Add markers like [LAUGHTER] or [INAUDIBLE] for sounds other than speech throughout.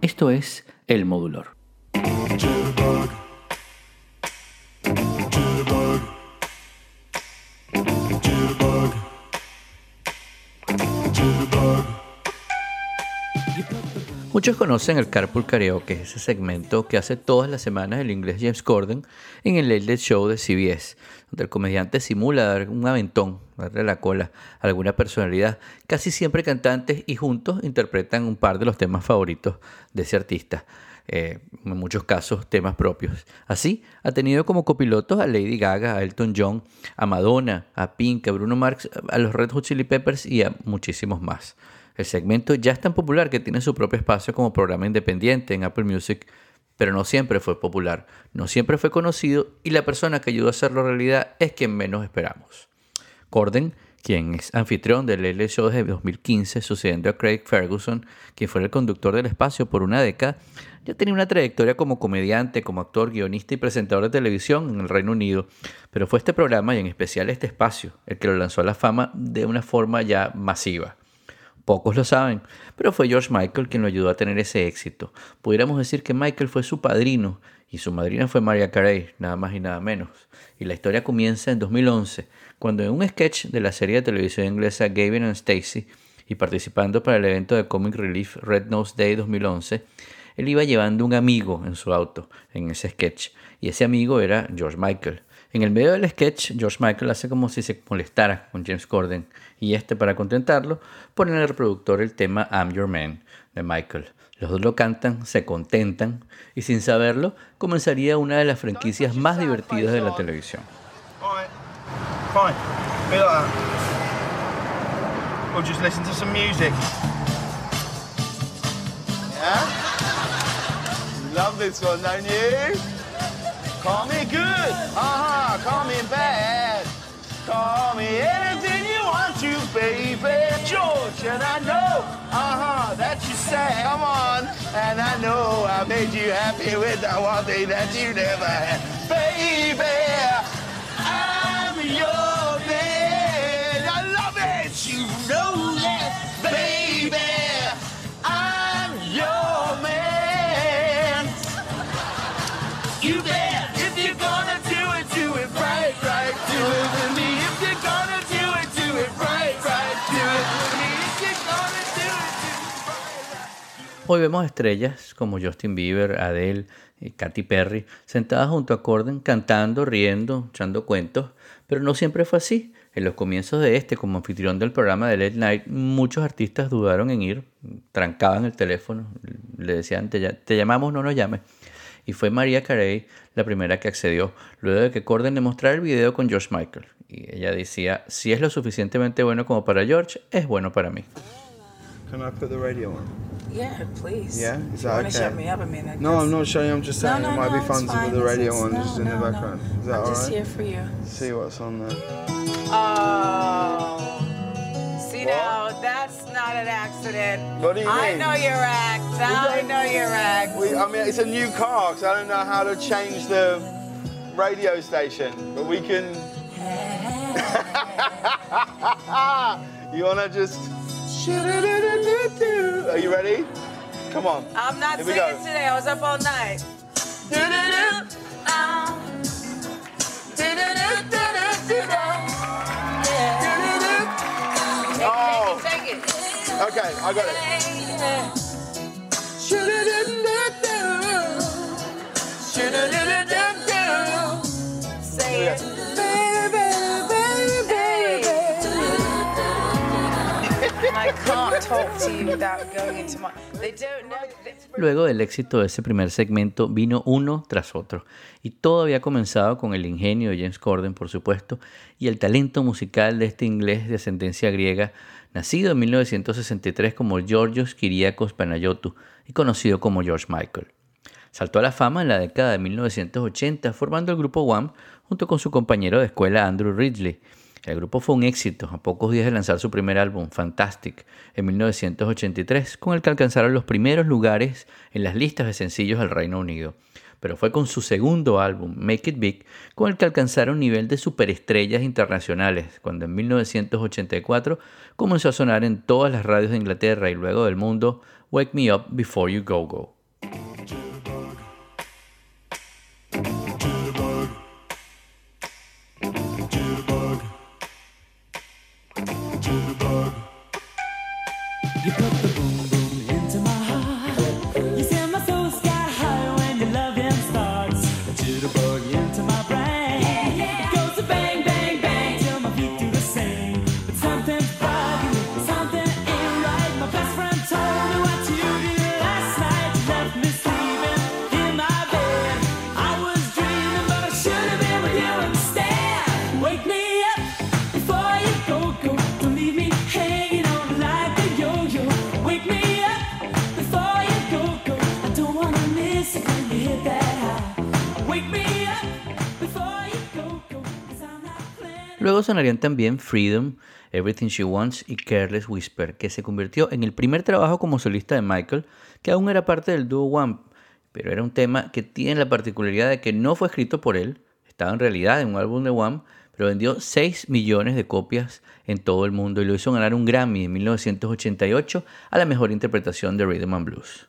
Esto es El Modulor. Muchos conocen el Carpool Karaoke, ese segmento que hace todas las semanas el inglés James Corden en el Late Show de CBS, donde el comediante simula dar un aventón, darle la cola a alguna personalidad, casi siempre cantantes y juntos interpretan un par de los temas favoritos de ese artista. Eh, en muchos casos temas propios. Así, ha tenido como copilotos a Lady Gaga, a Elton John, a Madonna, a Pink, a Bruno Mars, a los Red Hot Chili Peppers y a muchísimos más. El segmento ya es tan popular que tiene su propio espacio como programa independiente en Apple Music, pero no siempre fue popular, no siempre fue conocido y la persona que ayudó a hacerlo realidad es quien menos esperamos. Corden, quien es anfitrión del L Show de 2015, sucediendo a Craig Ferguson, quien fue el conductor del espacio por una década, ya tenía una trayectoria como comediante, como actor, guionista y presentador de televisión en el Reino Unido, pero fue este programa y en especial este espacio el que lo lanzó a la fama de una forma ya masiva. Pocos lo saben, pero fue George Michael quien lo ayudó a tener ese éxito. Pudiéramos decir que Michael fue su padrino y su madrina fue Maria Carey, nada más y nada menos. Y la historia comienza en 2011, cuando en un sketch de la serie de televisión inglesa Gavin and Stacey y participando para el evento de Comic Relief Red Nose Day 2011, él iba llevando un amigo en su auto en ese sketch y ese amigo era George Michael. En el medio del sketch, George Michael hace como si se molestara con James Corden y este, para contentarlo, pone en el reproductor el tema I'm Your Man de Michael. Los dos lo cantan, se contentan y sin saberlo comenzaría una de las franquicias más divertidas de la televisión. Love this one, don't you? Call me good, uh-huh, call me bad. Call me anything you want to, baby. George, and I know, uh-huh, that you say, come on. And I know I made you happy with the one thing that you never had. Baby, I'm your Hoy vemos estrellas como Justin Bieber, Adele y Katy Perry sentadas junto a Corden cantando, riendo, echando cuentos, pero no siempre fue así. En los comienzos de este, como anfitrión del programa de Late Night, muchos artistas dudaron en ir, trancaban el teléfono, le decían, te, ll- te llamamos, no nos llames. Y fue María Carey la primera que accedió, luego de que Corden le mostrara el video con George Michael. Y ella decía, si es lo suficientemente bueno como para George, es bueno para mí. Yeah, please. Yeah? Is that okay? shut me up, I mean, I No, I'm not showing. I'm just saying no, it might no, be fun to put the radio on no, just in the no, no. background. Is that I'm all just right? here for you. See what's on there. Oh. See now, that's not an accident. What do you I mean? know your act. I know your act. We, I mean, it's a new car, so I don't know how to change the radio station, but we can. [LAUGHS] [LAUGHS] you wanna just? Are you ready? Come on. I'm not Here singing today. I was up all night. Oh. Take it, take it. Okay, I got it. Luego del éxito de ese primer segmento vino uno tras otro, y todo había comenzado con el ingenio de James Corden, por supuesto, y el talento musical de este inglés de ascendencia griega, nacido en 1963 como Georgios Kyriakos Panayotou y conocido como George Michael. Saltó a la fama en la década de 1980 formando el grupo Wham junto con su compañero de escuela Andrew Ridley. El grupo fue un éxito a pocos días de lanzar su primer álbum, Fantastic, en 1983, con el que alcanzaron los primeros lugares en las listas de sencillos del Reino Unido. pero fue con su segundo álbum, Make It Big, con el que alcanzaron un nivel de superestrellas internacionales, cuando en 1984 comenzó a sonar en todas las radios de Inglaterra y luego del mundo Wake Me Up Before You Go Go. Luego sonarían también Freedom, Everything She Wants y Careless Whisper, que se convirtió en el primer trabajo como solista de Michael, que aún era parte del dúo One, pero era un tema que tiene la particularidad de que no fue escrito por él, estaba en realidad en un álbum de One, pero vendió 6 millones de copias en todo el mundo y lo hizo ganar un Grammy en 1988 a la mejor interpretación de Rhythm and Blues.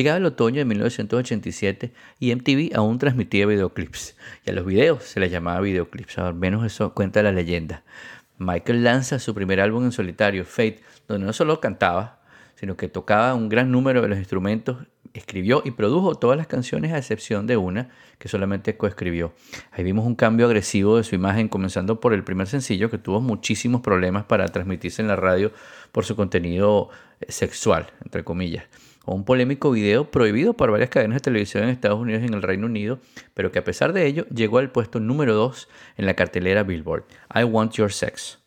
Llegaba el otoño de 1987 y MTV aún transmitía videoclips. Y a los videos se les llamaba videoclips, al menos eso cuenta la leyenda. Michael lanza su primer álbum en solitario, Fate, donde no solo cantaba, sino que tocaba un gran número de los instrumentos, escribió y produjo todas las canciones a excepción de una que solamente coescribió. Ahí vimos un cambio agresivo de su imagen, comenzando por el primer sencillo que tuvo muchísimos problemas para transmitirse en la radio por su contenido eh, sexual, entre comillas o un polémico video prohibido por varias cadenas de televisión en Estados Unidos y en el Reino Unido, pero que a pesar de ello llegó al puesto número 2 en la cartelera Billboard, I Want Your Sex.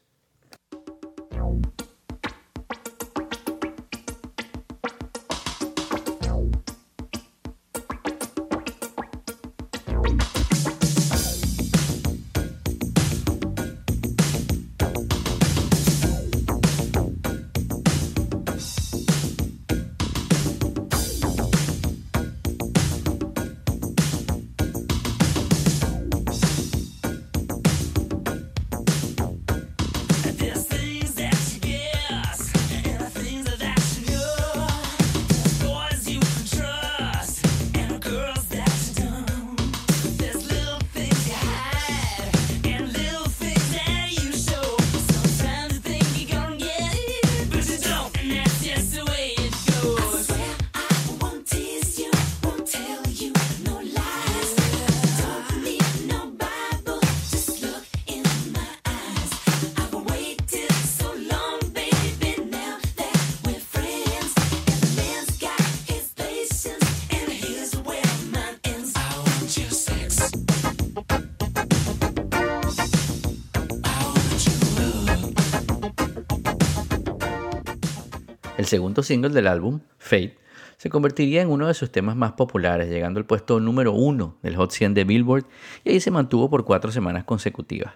Segundo single del álbum, Fate, se convertiría en uno de sus temas más populares, llegando al puesto número uno del Hot 100 de Billboard y ahí se mantuvo por cuatro semanas consecutivas.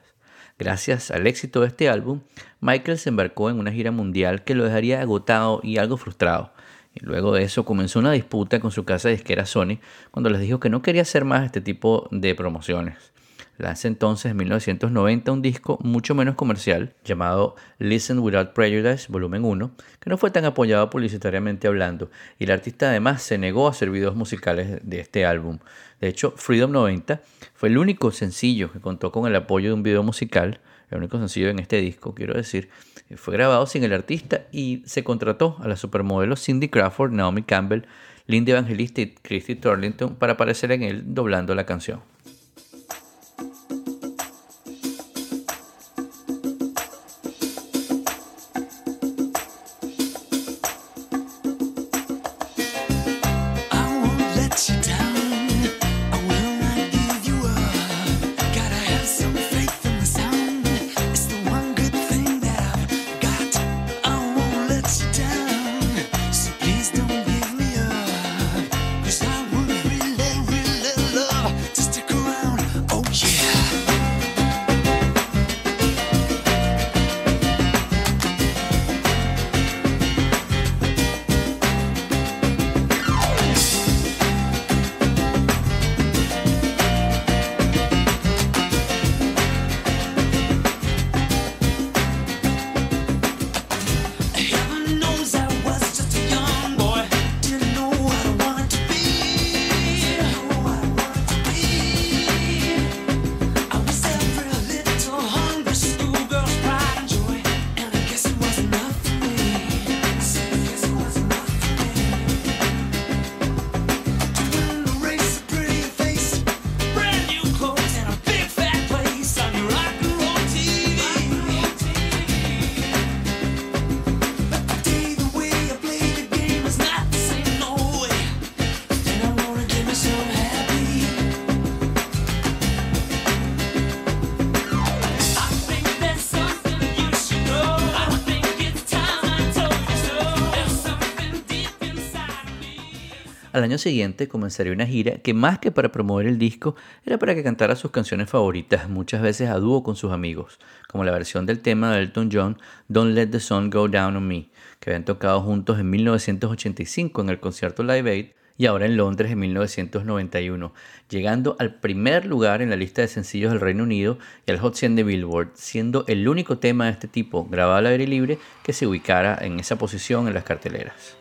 Gracias al éxito de este álbum, Michael se embarcó en una gira mundial que lo dejaría agotado y algo frustrado. Y luego de eso comenzó una disputa con su casa disquera Sony cuando les dijo que no quería hacer más este tipo de promociones. Lanza entonces en 1990 un disco mucho menos comercial llamado Listen Without Prejudice Volumen 1, que no fue tan apoyado publicitariamente hablando, y el artista además se negó a hacer videos musicales de este álbum. De hecho, Freedom 90 fue el único sencillo que contó con el apoyo de un video musical, el único sencillo en este disco, quiero decir, fue grabado sin el artista y se contrató a la supermodelo Cindy Crawford, Naomi Campbell, Linda Evangelista y Christy Turlington para aparecer en él doblando la canción. Al año siguiente comenzaría una gira que más que para promover el disco era para que cantara sus canciones favoritas, muchas veces a dúo con sus amigos, como la versión del tema de Elton John Don't Let the Sun Go Down on Me, que habían tocado juntos en 1985 en el concierto Live Aid y ahora en Londres en 1991, llegando al primer lugar en la lista de sencillos del Reino Unido y al Hot 100 de Billboard, siendo el único tema de este tipo grabado al aire libre que se ubicara en esa posición en las carteleras.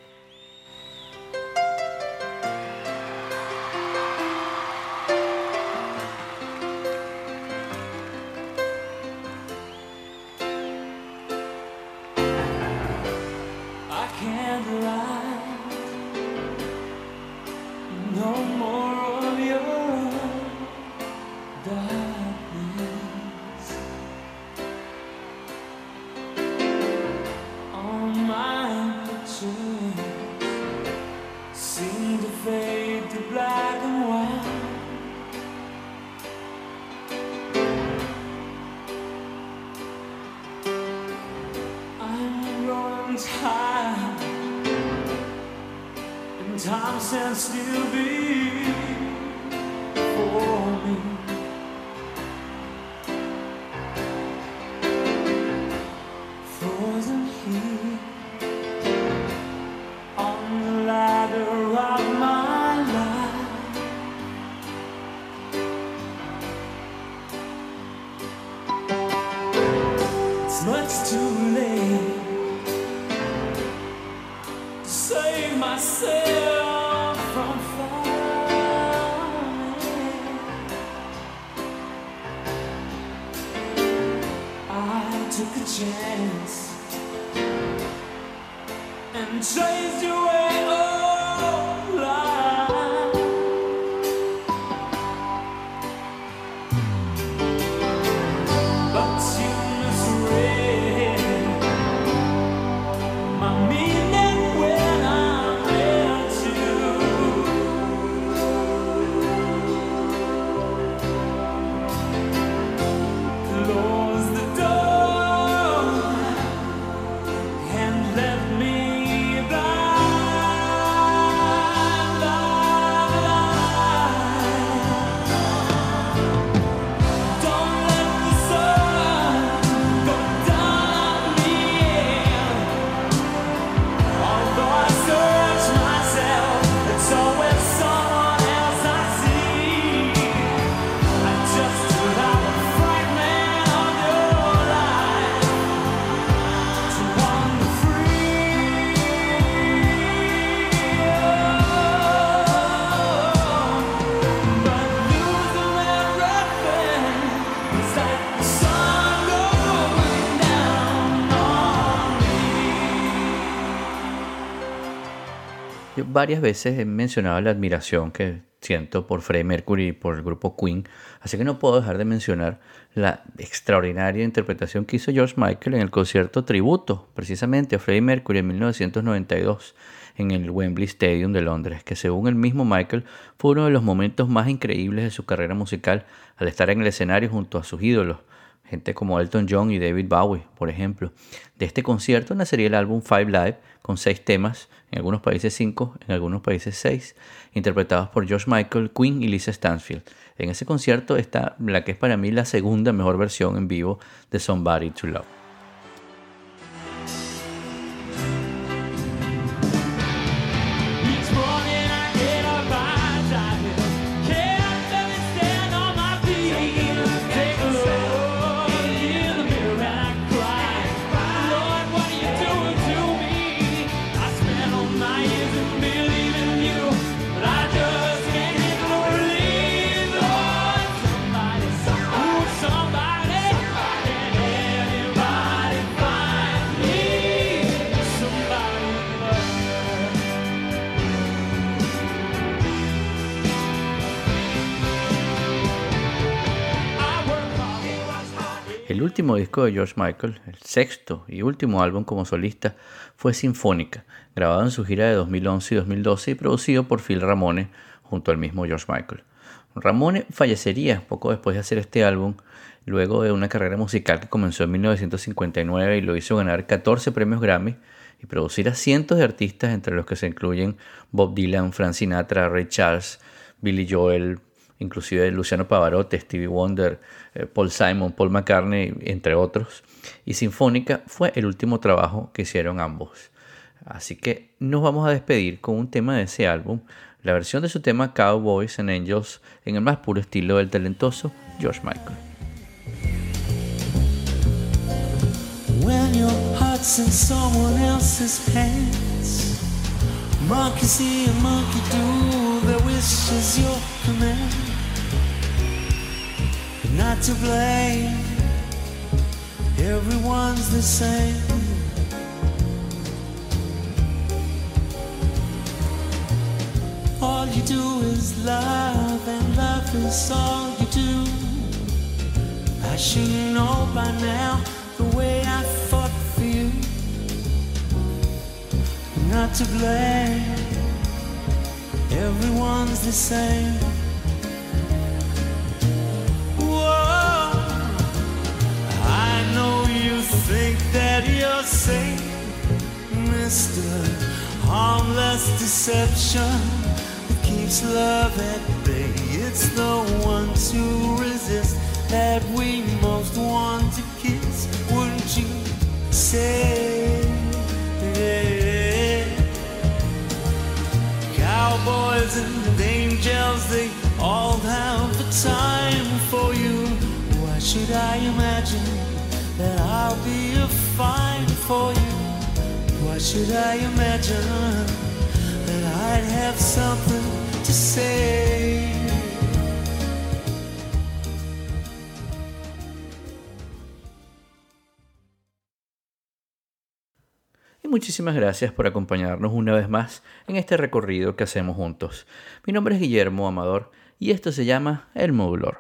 time, and time stands still. been save myself from falling. I took a chance and chased you away. Varias veces he mencionado la admiración que siento por Freddie Mercury y por el grupo Queen, así que no puedo dejar de mencionar la extraordinaria interpretación que hizo George Michael en el concierto tributo, precisamente a Freddie Mercury en 1992 en el Wembley Stadium de Londres, que según el mismo Michael fue uno de los momentos más increíbles de su carrera musical al estar en el escenario junto a sus ídolos, gente como Elton John y David Bowie, por ejemplo. De este concierto nacería el álbum Five Live con seis temas, en algunos países cinco, en algunos países seis, interpretados por George Michael, Queen y Lisa Stansfield. En ese concierto está la que es para mí la segunda mejor versión en vivo de Somebody to Love. De George Michael, el sexto y último álbum como solista, fue Sinfónica, grabado en su gira de 2011 y 2012 y producido por Phil Ramone junto al mismo George Michael. Ramone fallecería poco después de hacer este álbum, luego de una carrera musical que comenzó en 1959 y lo hizo ganar 14 premios Grammy y producir a cientos de artistas, entre los que se incluyen Bob Dylan, Frank Sinatra, Ray Charles, Billy Joel, inclusive Luciano Pavarotti, Stevie Wonder, eh, Paul Simon, Paul McCartney, entre otros. Y Sinfónica fue el último trabajo que hicieron ambos. Así que nos vamos a despedir con un tema de ese álbum, la versión de su tema Cowboys and Angels en el más puro estilo del talentoso George Michael. Monkey see monkey do, their wish your command. not to blame. Everyone's the same. All you do is love, and love is all you do. I should know by now the way I fought Not to blame. Everyone's the same. Whoa. I know you think that you're safe, Mr. Harmless deception that keeps love at bay. It's the ones who resist that we most want to kiss. Wouldn't you say? Cowboys and angels, they all have the time for you. Why should I imagine? that I'll be a fine for you. Why should I imagine that I'd have something to say? Muchísimas gracias por acompañarnos una vez más en este recorrido que hacemos juntos. Mi nombre es Guillermo Amador y esto se llama El Modulor.